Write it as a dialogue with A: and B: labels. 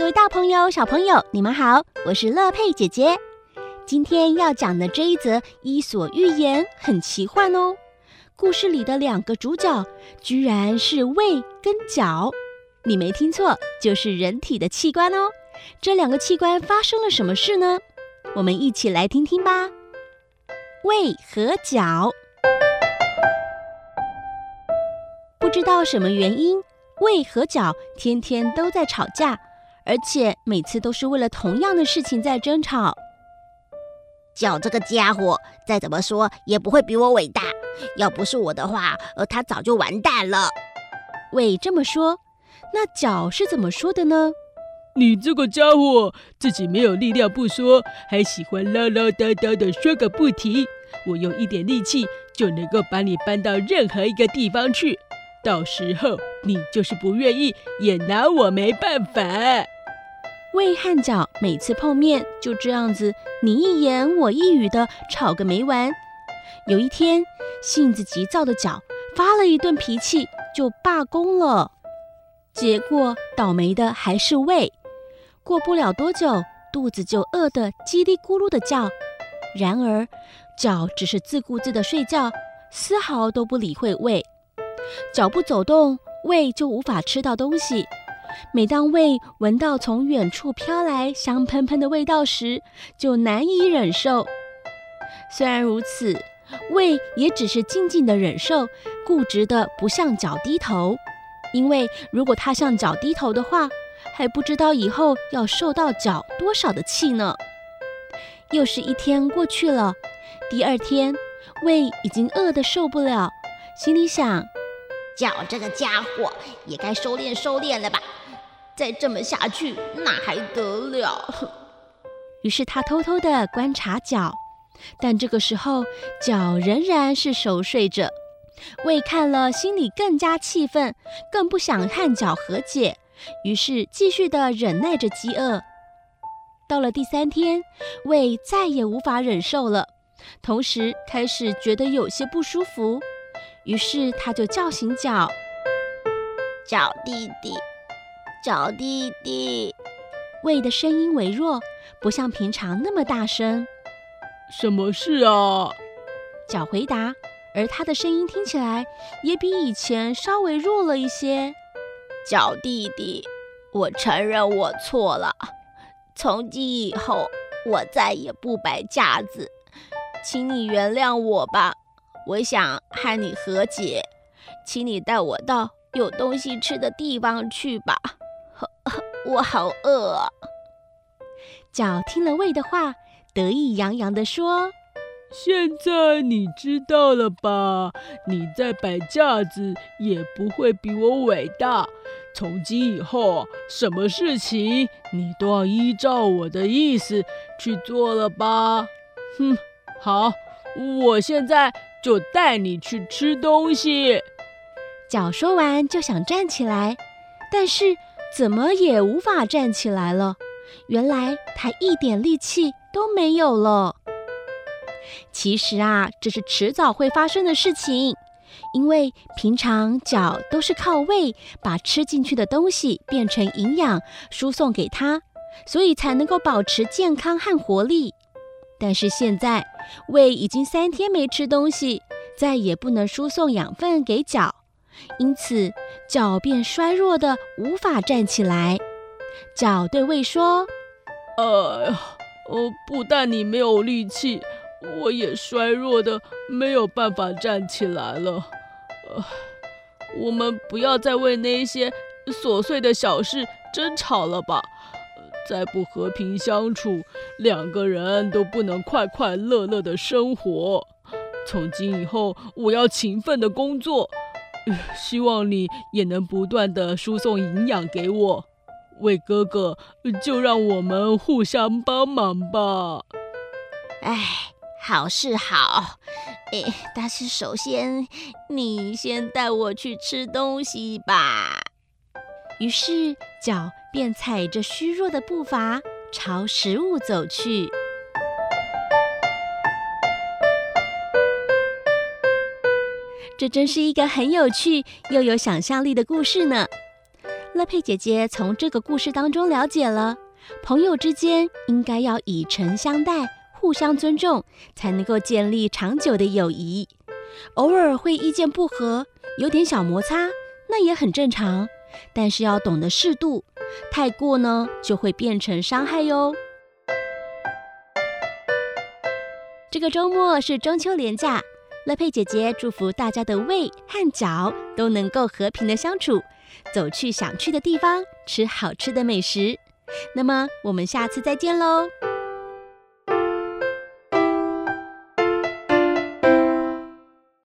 A: 各位大朋友、小朋友，你们好，我是乐佩姐姐。今天要讲的这一则伊索寓言很奇幻哦。故事里的两个主角居然是胃跟脚，你没听错，就是人体的器官哦。这两个器官发生了什么事呢？我们一起来听听吧。胃和脚，不知道什么原因，胃和脚天天都在吵架。而且每次都是为了同样的事情在争吵。
B: 脚这个家伙再怎么说也不会比我伟大，要不是我的话，呃，他早就完蛋了。
A: 喂这么说，那脚是怎么说的呢？
C: 你这个家伙自己没有力量不说，还喜欢唠唠叨叨的说个不停。我用一点力气就能够把你搬到任何一个地方去。到时候你就是不愿意，也拿我没办法。
A: 胃和脚每次碰面就这样子，你一言我一语的吵个没完。有一天，性子急躁的脚发了一顿脾气，就罢工了。结果倒霉的还是胃，过不了多久，肚子就饿得叽里咕噜的叫。然而，脚只是自顾自的睡觉，丝毫都不理会胃。脚不走动，胃就无法吃到东西。每当胃闻到从远处飘来香喷喷的味道时，就难以忍受。虽然如此，胃也只是静静的忍受，固执的不向脚低头。因为如果他向脚低头的话，还不知道以后要受到脚多少的气呢。又是一天过去了，第二天，胃已经饿得受不了，心里想。
B: 脚这个家伙也该收敛收敛了吧？再这么下去那还得了？
A: 于是他偷偷的观察脚，但这个时候脚仍然是熟睡着。胃看了，心里更加气愤，更不想和脚和解，于是继续的忍耐着饥饿。到了第三天，胃再也无法忍受了，同时开始觉得有些不舒服。于是他就叫醒脚，
B: 脚弟弟，脚弟弟。
A: 胃的声音微弱，不像平常那么大声。
C: 什么事啊？
A: 脚回答，而他的声音听起来也比以前稍微弱了一些。
B: 脚弟弟，我承认我错了，从今以后我再也不摆架子，请你原谅我吧。我想和你和解，请你带我到有东西吃的地方去吧。我好饿！
A: 脚听了胃的话，得意洋洋地说：“
C: 现在你知道了吧？你再摆架子也不会比我伟大。从今以后，什么事情你都要依照我的意思去做了吧？哼，好，我现在。”就带你去吃东西。
A: 脚说完就想站起来，但是怎么也无法站起来了。原来他一点力气都没有了。其实啊，这是迟早会发生的事情，因为平常脚都是靠胃把吃进去的东西变成营养输送给他，所以才能够保持健康和活力。但是现在，胃已经三天没吃东西，再也不能输送养分给脚，因此脚便衰弱的无法站起来。脚对胃说：“
C: 哎呀，呃，不但你没有力气，我也衰弱的没有办法站起来了。呃，我们不要再为那些琐碎的小事争吵了吧。”再不和平相处，两个人都不能快快乐乐的生活。从今以后，我要勤奋的工作，希望你也能不断的输送营养给我。胃哥哥，就让我们互相帮忙吧。
B: 哎，好是好，哎，但是首先你先带我去吃东西吧。
A: 于是脚便踩着虚弱的步伐朝食物走去。这真是一个很有趣又有想象力的故事呢。乐佩姐姐从这个故事当中了解了，朋友之间应该要以诚相待，互相尊重，才能够建立长久的友谊。偶尔会意见不合，有点小摩擦，那也很正常。但是要懂得适度，太过呢，就会变成伤害哟。这个周末是中秋连假，乐佩姐姐祝福大家的胃和脚都能够和平的相处，走去想去的地方，吃好吃的美食。那么我们下次再见喽。